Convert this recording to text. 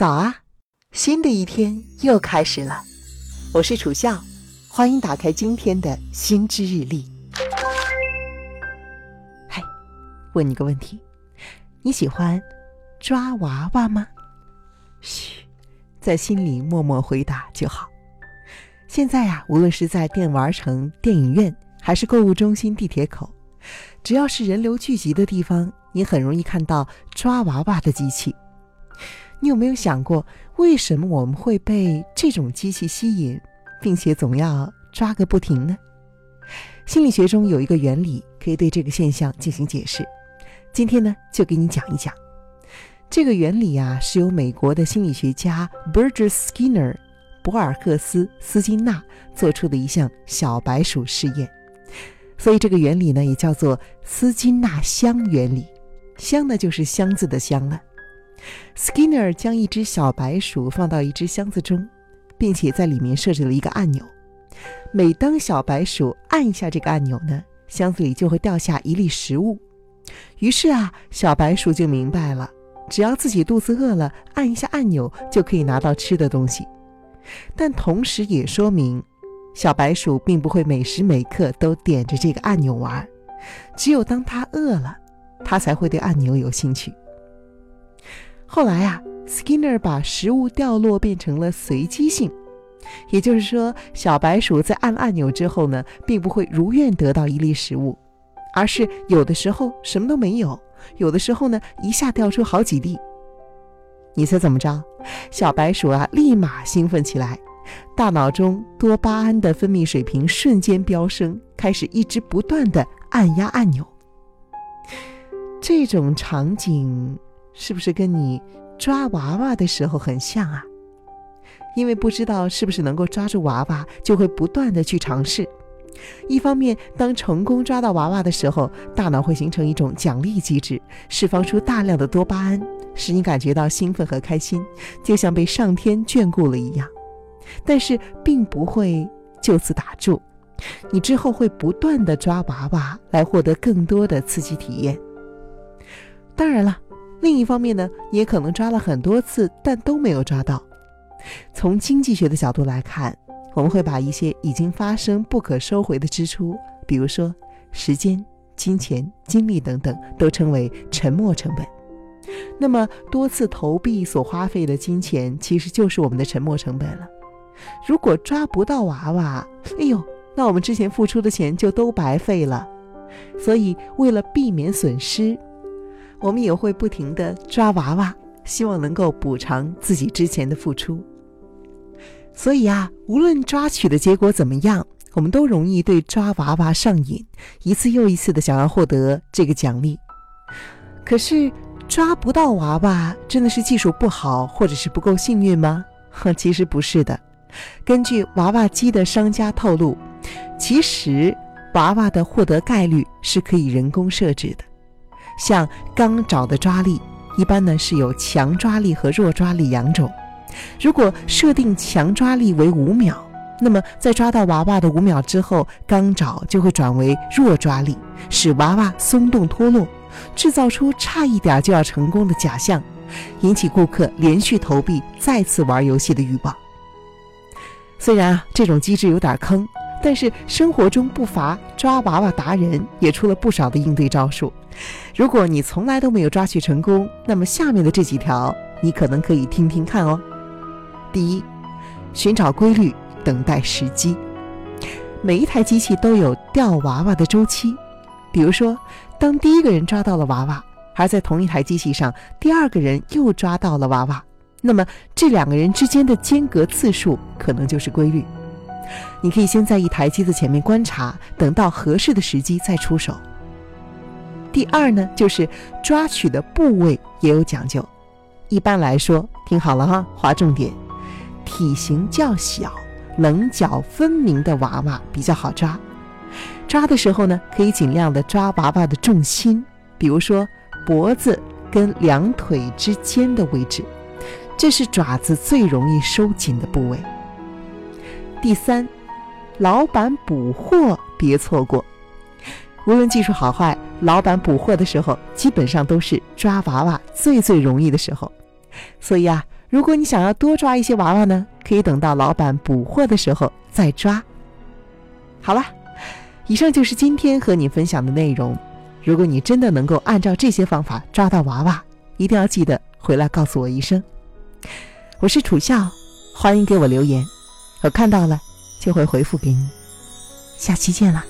早啊，新的一天又开始了。我是楚笑，欢迎打开今天的心之日历。嗨，问你个问题，你喜欢抓娃娃吗？嘘，在心里默默回答就好。现在呀，无论是在电玩城、电影院，还是购物中心、地铁口，只要是人流聚集的地方，你很容易看到抓娃娃的机器。你有没有想过，为什么我们会被这种机器吸引，并且总要抓个不停呢？心理学中有一个原理可以对这个现象进行解释。今天呢，就给你讲一讲。这个原理啊，是由美国的心理学家 Burgess Skinner 博尔赫斯斯金纳做出的一项小白鼠试验。所以这个原理呢，也叫做斯金纳箱原理。箱呢，就是箱子的箱了。Skinner 将一只小白鼠放到一只箱子中，并且在里面设置了一个按钮。每当小白鼠按一下这个按钮呢，箱子里就会掉下一粒食物。于是啊，小白鼠就明白了，只要自己肚子饿了，按一下按钮就可以拿到吃的东西。但同时也说明，小白鼠并不会每时每刻都点着这个按钮玩，只有当它饿了，它才会对按钮有兴趣。后来啊，Skinner 把食物掉落变成了随机性，也就是说，小白鼠在按按钮之后呢，并不会如愿得到一粒食物，而是有的时候什么都没有，有的时候呢，一下掉出好几粒。你猜怎么着？小白鼠啊，立马兴奋起来，大脑中多巴胺的分泌水平瞬间飙升，开始一直不断的按压按钮。这种场景。是不是跟你抓娃娃的时候很像啊？因为不知道是不是能够抓住娃娃，就会不断的去尝试。一方面，当成功抓到娃娃的时候，大脑会形成一种奖励机制，释放出大量的多巴胺，使你感觉到兴奋和开心，就像被上天眷顾了一样。但是，并不会就此打住，你之后会不断的抓娃娃，来获得更多的刺激体验。当然了。另一方面呢，也可能抓了很多次，但都没有抓到。从经济学的角度来看，我们会把一些已经发生不可收回的支出，比如说时间、金钱、精力等等，都称为沉没成本。那么多次投币所花费的金钱，其实就是我们的沉没成本了。如果抓不到娃娃，哎呦，那我们之前付出的钱就都白费了。所以，为了避免损失。我们也会不停地抓娃娃，希望能够补偿自己之前的付出。所以啊，无论抓取的结果怎么样，我们都容易对抓娃娃上瘾，一次又一次的想要获得这个奖励。可是抓不到娃娃，真的是技术不好，或者是不够幸运吗？其实不是的。根据娃娃机的商家透露，其实娃娃的获得概率是可以人工设置的。像钢爪的抓力，一般呢是有强抓力和弱抓力两种。如果设定强抓力为五秒，那么在抓到娃娃的五秒之后，钢爪就会转为弱抓力，使娃娃松动脱落，制造出差一点就要成功的假象，引起顾客连续投币、再次玩游戏的欲望。虽然啊，这种机制有点坑。但是生活中不乏抓娃娃达人，也出了不少的应对招数。如果你从来都没有抓取成功，那么下面的这几条你可能可以听听看哦。第一，寻找规律，等待时机。每一台机器都有掉娃娃的周期。比如说，当第一个人抓到了娃娃，而在同一台机器上，第二个人又抓到了娃娃，那么这两个人之间的间隔次数可能就是规律。你可以先在一台机子前面观察，等到合适的时机再出手。第二呢，就是抓取的部位也有讲究。一般来说，听好了哈，划重点：体型较小、棱角分明的娃娃比较好抓。抓的时候呢，可以尽量的抓娃娃的重心，比如说脖子跟两腿之间的位置，这是爪子最容易收紧的部位。第三，老板补货别错过。无论技术好坏，老板补货的时候，基本上都是抓娃娃最最容易的时候。所以啊，如果你想要多抓一些娃娃呢，可以等到老板补货的时候再抓。好了，以上就是今天和你分享的内容。如果你真的能够按照这些方法抓到娃娃，一定要记得回来告诉我一声。我是楚笑，欢迎给我留言，我看到了就会回复给你。下期见了。